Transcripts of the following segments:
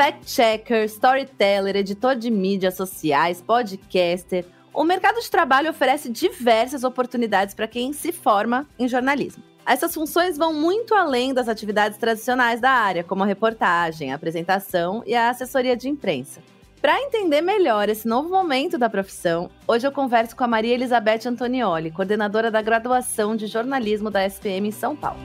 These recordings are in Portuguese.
Fact-checker, storyteller, editor de mídias sociais, podcaster, o mercado de trabalho oferece diversas oportunidades para quem se forma em jornalismo. Essas funções vão muito além das atividades tradicionais da área, como a reportagem, a apresentação e a assessoria de imprensa. Para entender melhor esse novo momento da profissão, hoje eu converso com a Maria Elizabeth Antonioli, coordenadora da graduação de jornalismo da SPM em São Paulo.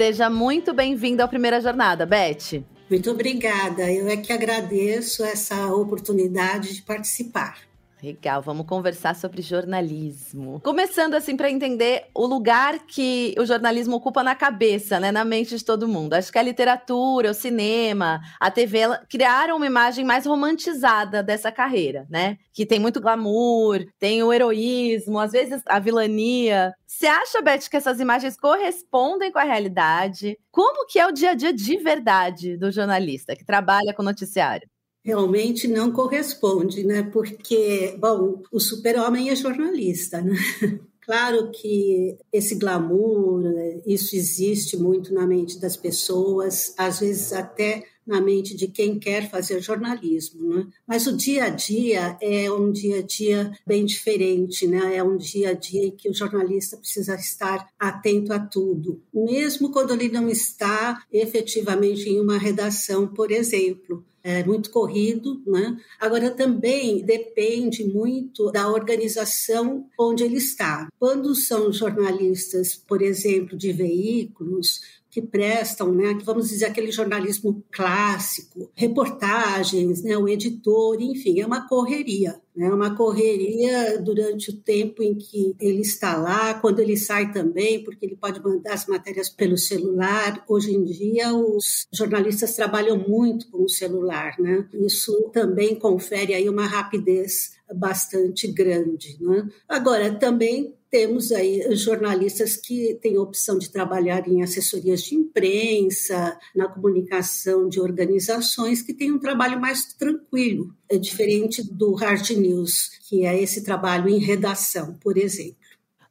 Seja muito bem-vinda à primeira jornada, Beth. Muito obrigada. Eu é que agradeço essa oportunidade de participar. Legal, vamos conversar sobre jornalismo. Começando assim para entender o lugar que o jornalismo ocupa na cabeça, né, na mente de todo mundo. Acho que a literatura, o cinema, a TV criaram uma imagem mais romantizada dessa carreira, né? Que tem muito glamour, tem o heroísmo, às vezes a vilania. Você acha, Beth, que essas imagens correspondem com a realidade? Como que é o dia a dia de verdade do jornalista que trabalha com noticiário? Realmente não corresponde, né? Porque, bom, o super-homem é jornalista, né? Claro que esse glamour, isso existe muito na mente das pessoas, às vezes até na mente de quem quer fazer jornalismo, né? Mas o dia a dia é um dia a dia bem diferente, né? É um dia a dia em que o jornalista precisa estar atento a tudo, mesmo quando ele não está efetivamente em uma redação, por exemplo é muito corrido, né? Agora também depende muito da organização onde ele está. Quando são jornalistas, por exemplo, de veículos, que prestam, né, vamos dizer, aquele jornalismo clássico, reportagens, né, o editor, enfim, é uma correria. É né, uma correria durante o tempo em que ele está lá, quando ele sai também, porque ele pode mandar as matérias pelo celular. Hoje em dia, os jornalistas trabalham muito com o celular, né? Isso também confere aí uma rapidez bastante grande. Né? Agora, também temos aí jornalistas que têm a opção de trabalhar em assessorias de imprensa, na comunicação de organizações, que têm um trabalho mais tranquilo, é diferente do hard news, que é esse trabalho em redação, por exemplo.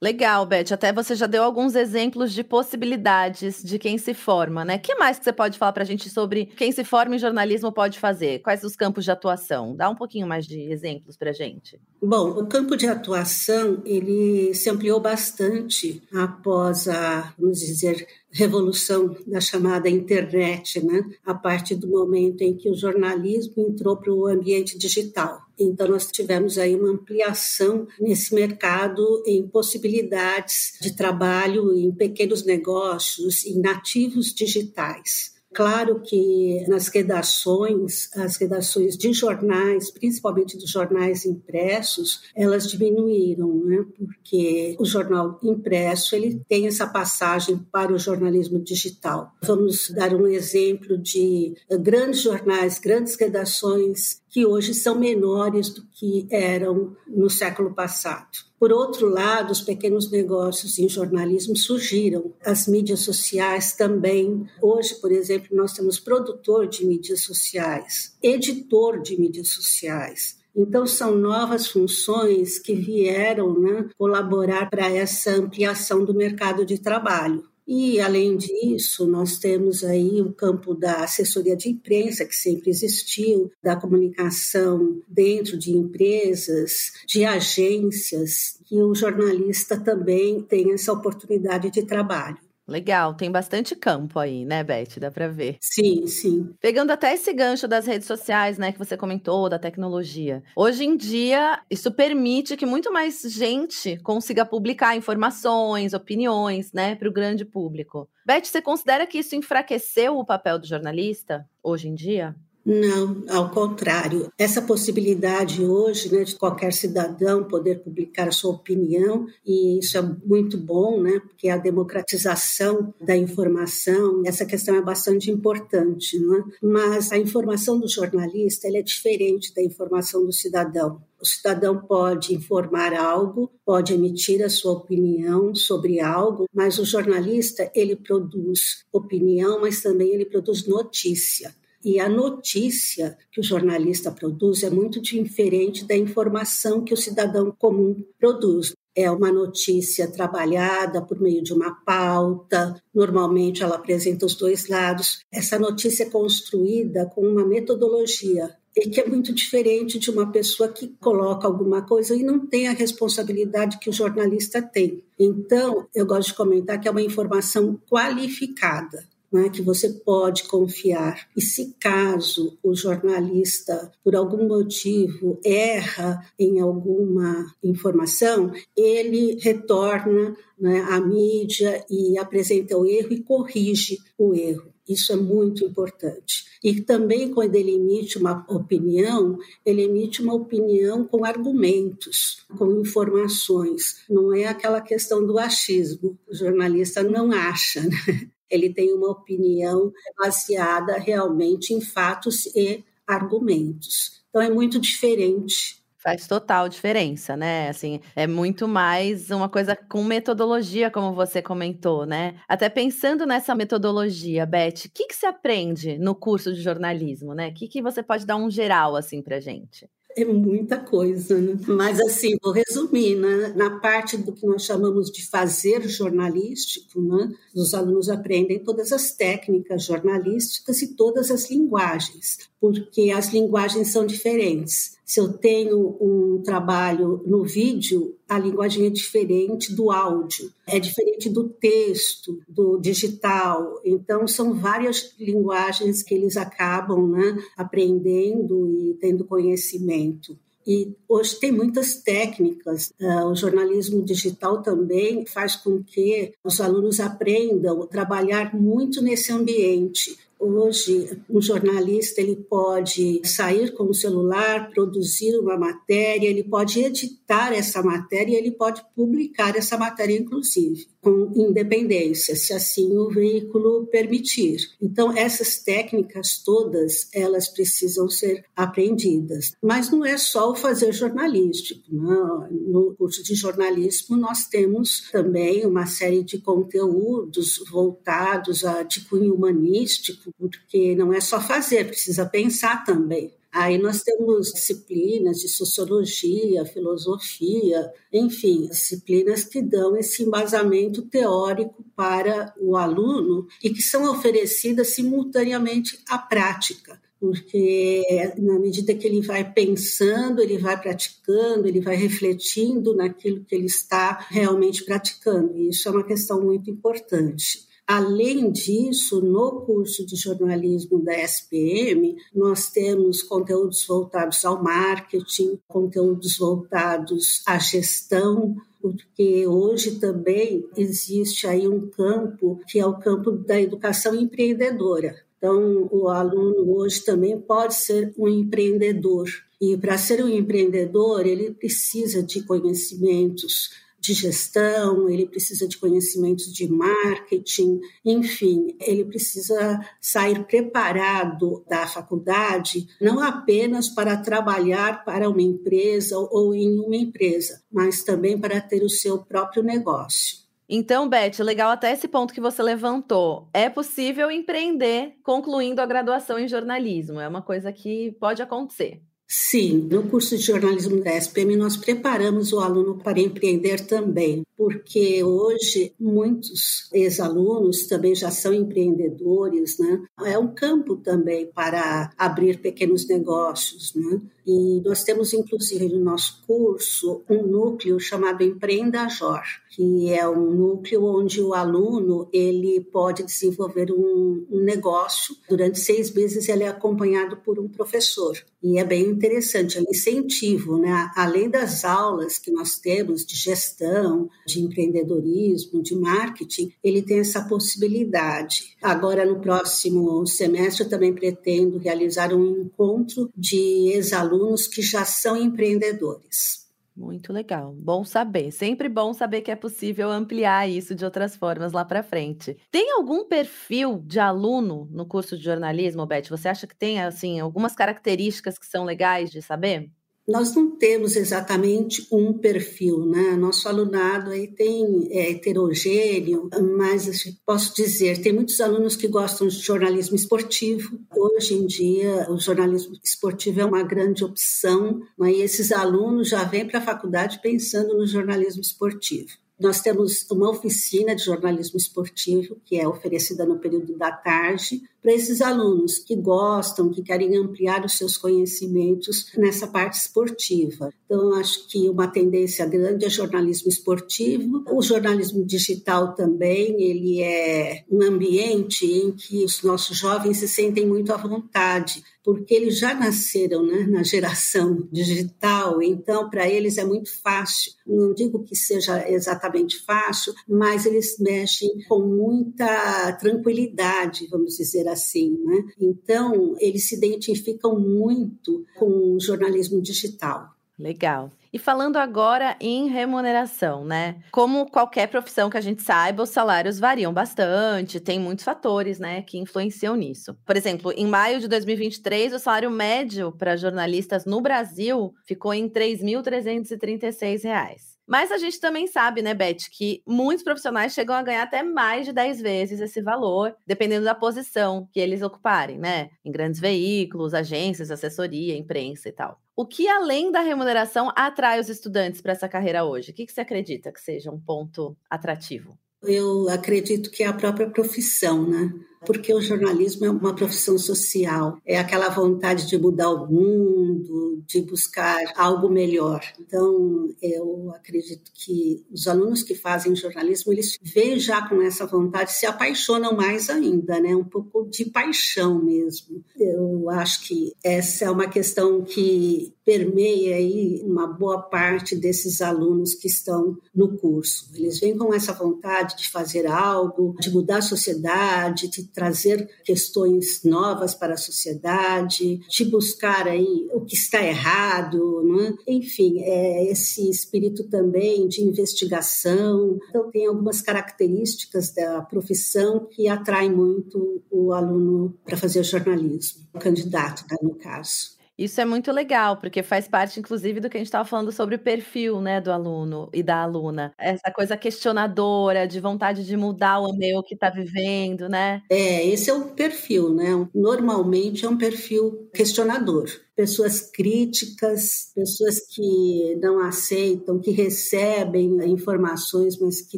Legal, Beth. Até você já deu alguns exemplos de possibilidades de quem se forma, né? Que mais que você pode falar para a gente sobre quem se forma em jornalismo pode fazer? Quais os campos de atuação? Dá um pouquinho mais de exemplos para a gente. Bom, o campo de atuação ele se ampliou bastante após a, vamos dizer, revolução da chamada internet, né? A partir do momento em que o jornalismo entrou para o ambiente digital. Então nós tivemos aí uma ampliação nesse mercado em possibilidades de trabalho em pequenos negócios, em nativos digitais. Claro que nas redações, as redações de jornais, principalmente dos jornais impressos, elas diminuíram, né? porque o jornal impresso ele tem essa passagem para o jornalismo digital. Vamos dar um exemplo de grandes jornais, grandes redações que hoje são menores do que eram no século passado. Por outro lado, os pequenos negócios em jornalismo surgiram, as mídias sociais também. Hoje, por exemplo, nós temos produtor de mídias sociais, editor de mídias sociais. Então, são novas funções que vieram né, colaborar para essa ampliação do mercado de trabalho. E, além disso, nós temos aí o campo da assessoria de imprensa, que sempre existiu, da comunicação dentro de empresas, de agências, que o jornalista também tem essa oportunidade de trabalho. Legal, tem bastante campo aí, né, Beth? Dá para ver. Sim, sim. Pegando até esse gancho das redes sociais, né, que você comentou, da tecnologia. Hoje em dia, isso permite que muito mais gente consiga publicar informações, opiniões, né, para o grande público. Beth, você considera que isso enfraqueceu o papel do jornalista hoje em dia? Não, ao contrário. Essa possibilidade hoje, né, de qualquer cidadão poder publicar a sua opinião, e isso é muito bom, né, porque a democratização da informação, essa questão é bastante importante, né? Mas a informação do jornalista é diferente da informação do cidadão. O cidadão pode informar algo, pode emitir a sua opinião sobre algo, mas o jornalista ele produz opinião, mas também ele produz notícia. E a notícia que o jornalista produz é muito diferente da informação que o cidadão comum produz. É uma notícia trabalhada por meio de uma pauta, normalmente ela apresenta os dois lados. Essa notícia é construída com uma metodologia e que é muito diferente de uma pessoa que coloca alguma coisa e não tem a responsabilidade que o jornalista tem. Então, eu gosto de comentar que é uma informação qualificada né, que você pode confiar. E se caso o jornalista, por algum motivo, erra em alguma informação, ele retorna né, à mídia e apresenta o erro e corrige o erro. Isso é muito importante. E também, quando ele emite uma opinião, ele emite uma opinião com argumentos, com informações. Não é aquela questão do achismo. O jornalista não acha, né? Ele tem uma opinião baseada realmente em fatos e argumentos. Então é muito diferente. Faz total diferença, né? Assim, é muito mais uma coisa com metodologia, como você comentou, né? Até pensando nessa metodologia, Beth, o que, que se aprende no curso de jornalismo, né? O que, que você pode dar um geral, assim, pra gente? É muita coisa, né? Mas assim, vou resumir, né? Na parte do que nós chamamos de fazer jornalístico, né? Os alunos aprendem todas as técnicas jornalísticas e todas as linguagens, porque as linguagens são diferentes. Se eu tenho um trabalho no vídeo, a linguagem é diferente do áudio, é diferente do texto, do digital. Então, são várias linguagens que eles acabam né, aprendendo e tendo conhecimento. E hoje tem muitas técnicas. Uh, o jornalismo digital também faz com que os alunos aprendam a trabalhar muito nesse ambiente. Hoje, um jornalista ele pode sair com o celular, produzir uma matéria, ele pode editar essa matéria, ele pode publicar essa matéria, inclusive com independência, se assim o veículo permitir. Então, essas técnicas todas, elas precisam ser aprendidas. Mas não é só o fazer jornalístico. Não. No curso de jornalismo, nós temos também uma série de conteúdos voltados a de cunho humanístico, porque não é só fazer, precisa pensar também. Aí nós temos disciplinas de sociologia, filosofia, enfim, disciplinas que dão esse embasamento teórico para o aluno e que são oferecidas simultaneamente à prática porque na medida que ele vai pensando, ele vai praticando, ele vai refletindo naquilo que ele está realmente praticando. E isso é uma questão muito importante. Além disso, no curso de jornalismo da SPM, nós temos conteúdos voltados ao marketing, conteúdos voltados à gestão, porque hoje também existe aí um campo que é o campo da educação empreendedora. Então, o aluno hoje também pode ser um empreendedor. E para ser um empreendedor, ele precisa de conhecimentos de gestão, ele precisa de conhecimentos de marketing, enfim, ele precisa sair preparado da faculdade não apenas para trabalhar para uma empresa ou em uma empresa, mas também para ter o seu próprio negócio. Então, Beth, legal até esse ponto que você levantou. É possível empreender concluindo a graduação em jornalismo. É uma coisa que pode acontecer. Sim, no curso de jornalismo da SPM nós preparamos o aluno para empreender também, porque hoje muitos ex-alunos também já são empreendedores, né? É um campo também para abrir pequenos negócios, né? E nós temos, inclusive, no nosso curso, um núcleo chamado Empreenda Jor, que é um núcleo onde o aluno ele pode desenvolver um, um negócio. Durante seis meses, ele é acompanhado por um professor. E é bem interessante, é um incentivo, né? Além das aulas que nós temos de gestão, de empreendedorismo, de marketing, ele tem essa possibilidade. Agora, no próximo semestre, eu também pretendo realizar um encontro de ex-alunos que já são empreendedores. Muito legal. Bom saber. Sempre bom saber que é possível ampliar isso de outras formas lá para frente. Tem algum perfil de aluno no curso de jornalismo, Beth? Você acha que tem assim algumas características que são legais de saber? Nós não temos exatamente um perfil, né? Nosso alunado aí tem é, heterogêneo, mas assim, posso dizer, tem muitos alunos que gostam de jornalismo esportivo. Hoje em dia, o jornalismo esportivo é uma grande opção, mas esses alunos já vêm para a faculdade pensando no jornalismo esportivo. Nós temos uma oficina de jornalismo esportivo, que é oferecida no período da tarde, para esses alunos que gostam, que querem ampliar os seus conhecimentos nessa parte esportiva. Então, acho que uma tendência grande é jornalismo esportivo. O jornalismo digital também, ele é um ambiente em que os nossos jovens se sentem muito à vontade, porque eles já nasceram né, na geração digital, então para eles é muito fácil. Não digo que seja exatamente fácil, mas eles mexem com muita tranquilidade, vamos dizer assim. Né? Então, eles se identificam muito com o jornalismo digital. Legal. E falando agora em remuneração, né? Como qualquer profissão que a gente saiba, os salários variam bastante, tem muitos fatores, né, que influenciam nisso. Por exemplo, em maio de 2023, o salário médio para jornalistas no Brasil ficou em R$ 3.336. Mas a gente também sabe, né, Beth, que muitos profissionais chegam a ganhar até mais de 10 vezes esse valor, dependendo da posição que eles ocuparem, né? Em grandes veículos, agências, assessoria, imprensa e tal. O que, além da remuneração, atrai os estudantes para essa carreira hoje? O que, que você acredita que seja um ponto atrativo? Eu acredito que é a própria profissão, né? Porque o jornalismo é uma profissão social, é aquela vontade de mudar o mundo, de buscar algo melhor. Então, eu acredito que os alunos que fazem jornalismo, eles veem já com essa vontade, se apaixonam mais ainda, né? Um pouco de paixão mesmo. Eu acho que essa é uma questão que permeia aí uma boa parte desses alunos que estão no curso. Eles vêm com essa vontade de fazer algo, de mudar a sociedade, de trazer questões novas para a sociedade, de buscar aí o que está errado, né? enfim, é esse espírito também de investigação. Então, tem algumas características da profissão que atraem muito o aluno para fazer jornalismo, o candidato, né, no caso. Isso é muito legal, porque faz parte, inclusive, do que a gente estava falando sobre o perfil né, do aluno e da aluna. Essa coisa questionadora, de vontade de mudar o meio que está vivendo, né? É, esse é o perfil, né? Normalmente é um perfil questionador pessoas críticas, pessoas que não aceitam, que recebem informações, mas que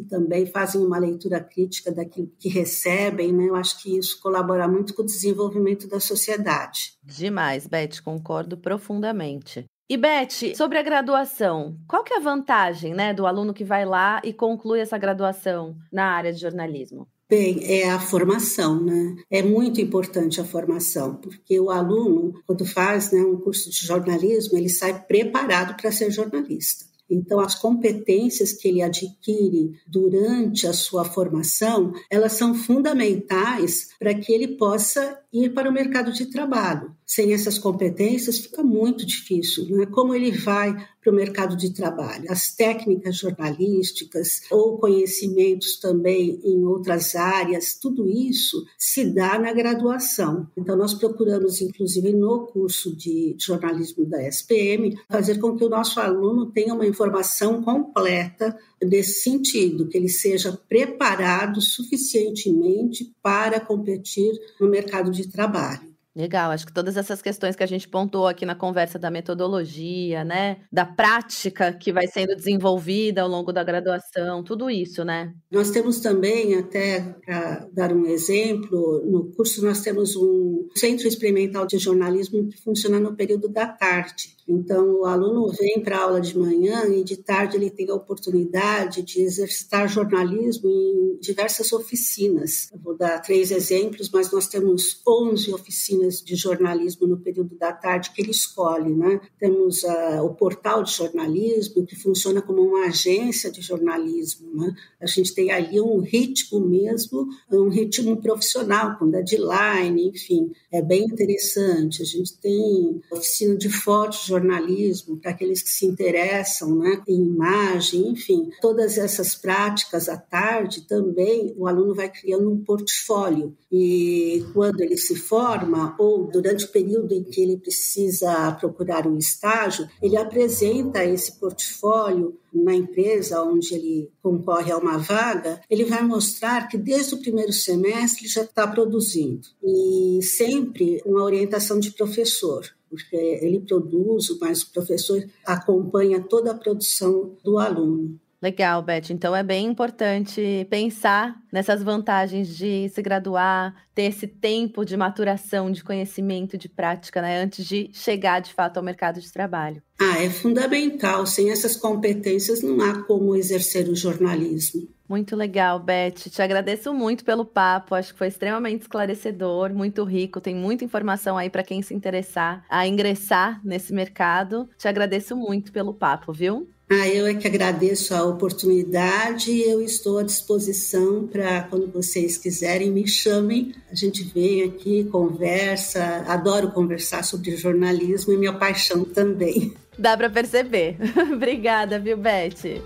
também fazem uma leitura crítica daquilo que recebem, né? Eu acho que isso colabora muito com o desenvolvimento da sociedade. Demais, Beth, concordo profundamente. E Beth, sobre a graduação, qual que é a vantagem, né, do aluno que vai lá e conclui essa graduação na área de jornalismo? Bem, é a formação, né? É muito importante a formação, porque o aluno, quando faz né, um curso de jornalismo, ele sai preparado para ser jornalista. Então, as competências que ele adquire durante a sua formação, elas são fundamentais para que ele possa ir para o mercado de trabalho. Sem essas competências, fica muito difícil. Não é como ele vai para o mercado de trabalho. As técnicas jornalísticas ou conhecimentos também em outras áreas, tudo isso se dá na graduação. Então, nós procuramos, inclusive, no curso de jornalismo da SPM, fazer com que o nosso aluno tenha uma informação completa nesse sentido, que ele seja preparado suficientemente para competir no mercado de trabalho. Legal, acho que todas essas questões que a gente pontuou aqui na conversa da metodologia, né, da prática que vai sendo desenvolvida ao longo da graduação, tudo isso, né? Nós temos também, até para dar um exemplo, no curso nós temos um centro experimental de jornalismo que funciona no período da tarde. Então, o aluno vem para a aula de manhã e de tarde ele tem a oportunidade de exercitar jornalismo em diversas oficinas. Eu vou dar três exemplos, mas nós temos 11 oficinas oficinas de jornalismo no período da tarde que ele escolhe. Né? Temos uh, o portal de jornalismo, que funciona como uma agência de jornalismo. Né? A gente tem ali um ritmo mesmo, um ritmo profissional, com deadline, enfim, é bem interessante. A gente tem oficina de fotojornalismo para aqueles que se interessam né, em imagem, enfim, todas essas práticas à tarde também o aluno vai criando um portfólio e quando ele se forma ou durante o período em que ele precisa procurar um estágio, ele apresenta esse portfólio na empresa onde ele concorre a uma vaga, ele vai mostrar que desde o primeiro semestre já está produzindo e sempre uma orientação de professor porque ele produz, mas o professor acompanha toda a produção do aluno. Legal, Beth. Então é bem importante pensar nessas vantagens de se graduar, ter esse tempo de maturação, de conhecimento, de prática, né, antes de chegar de fato ao mercado de trabalho. Ah, é fundamental. Sem essas competências não há como exercer o jornalismo. Muito legal, Beth. Te agradeço muito pelo papo. Acho que foi extremamente esclarecedor, muito rico. Tem muita informação aí para quem se interessar a ingressar nesse mercado. Te agradeço muito pelo papo, viu? Ah, eu é que agradeço a oportunidade e eu estou à disposição para quando vocês quiserem me chamem. A gente vem aqui, conversa. Adoro conversar sobre jornalismo e minha paixão também. Dá para perceber. Obrigada, viu, Beth?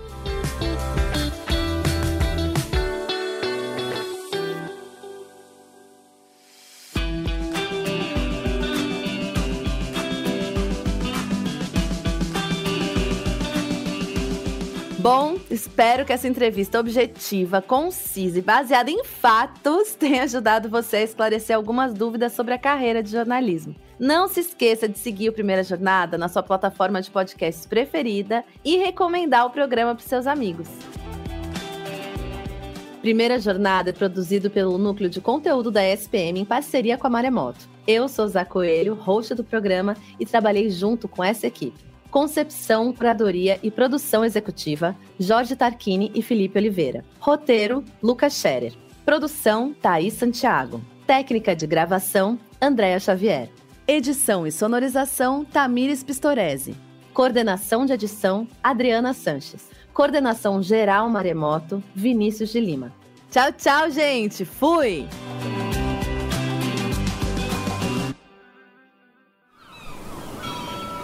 Bom, espero que essa entrevista objetiva, concisa e baseada em fatos tenha ajudado você a esclarecer algumas dúvidas sobre a carreira de jornalismo. Não se esqueça de seguir o Primeira Jornada na sua plataforma de podcasts preferida e recomendar o programa para seus amigos. Primeira Jornada é produzido pelo Núcleo de Conteúdo da SPM em parceria com a Maremoto. Eu sou Zá Coelho, host do programa, e trabalhei junto com essa equipe. Concepção, curadoria e produção executiva, Jorge Tarquini e Felipe Oliveira. Roteiro, Lucas Scherer. Produção, Thaís Santiago. Técnica de gravação, Andréa Xavier. Edição e sonorização, Tamires Pistorese. Coordenação de edição, Adriana Sanches. Coordenação geral Maremoto, Vinícius de Lima. Tchau, tchau, gente. Fui!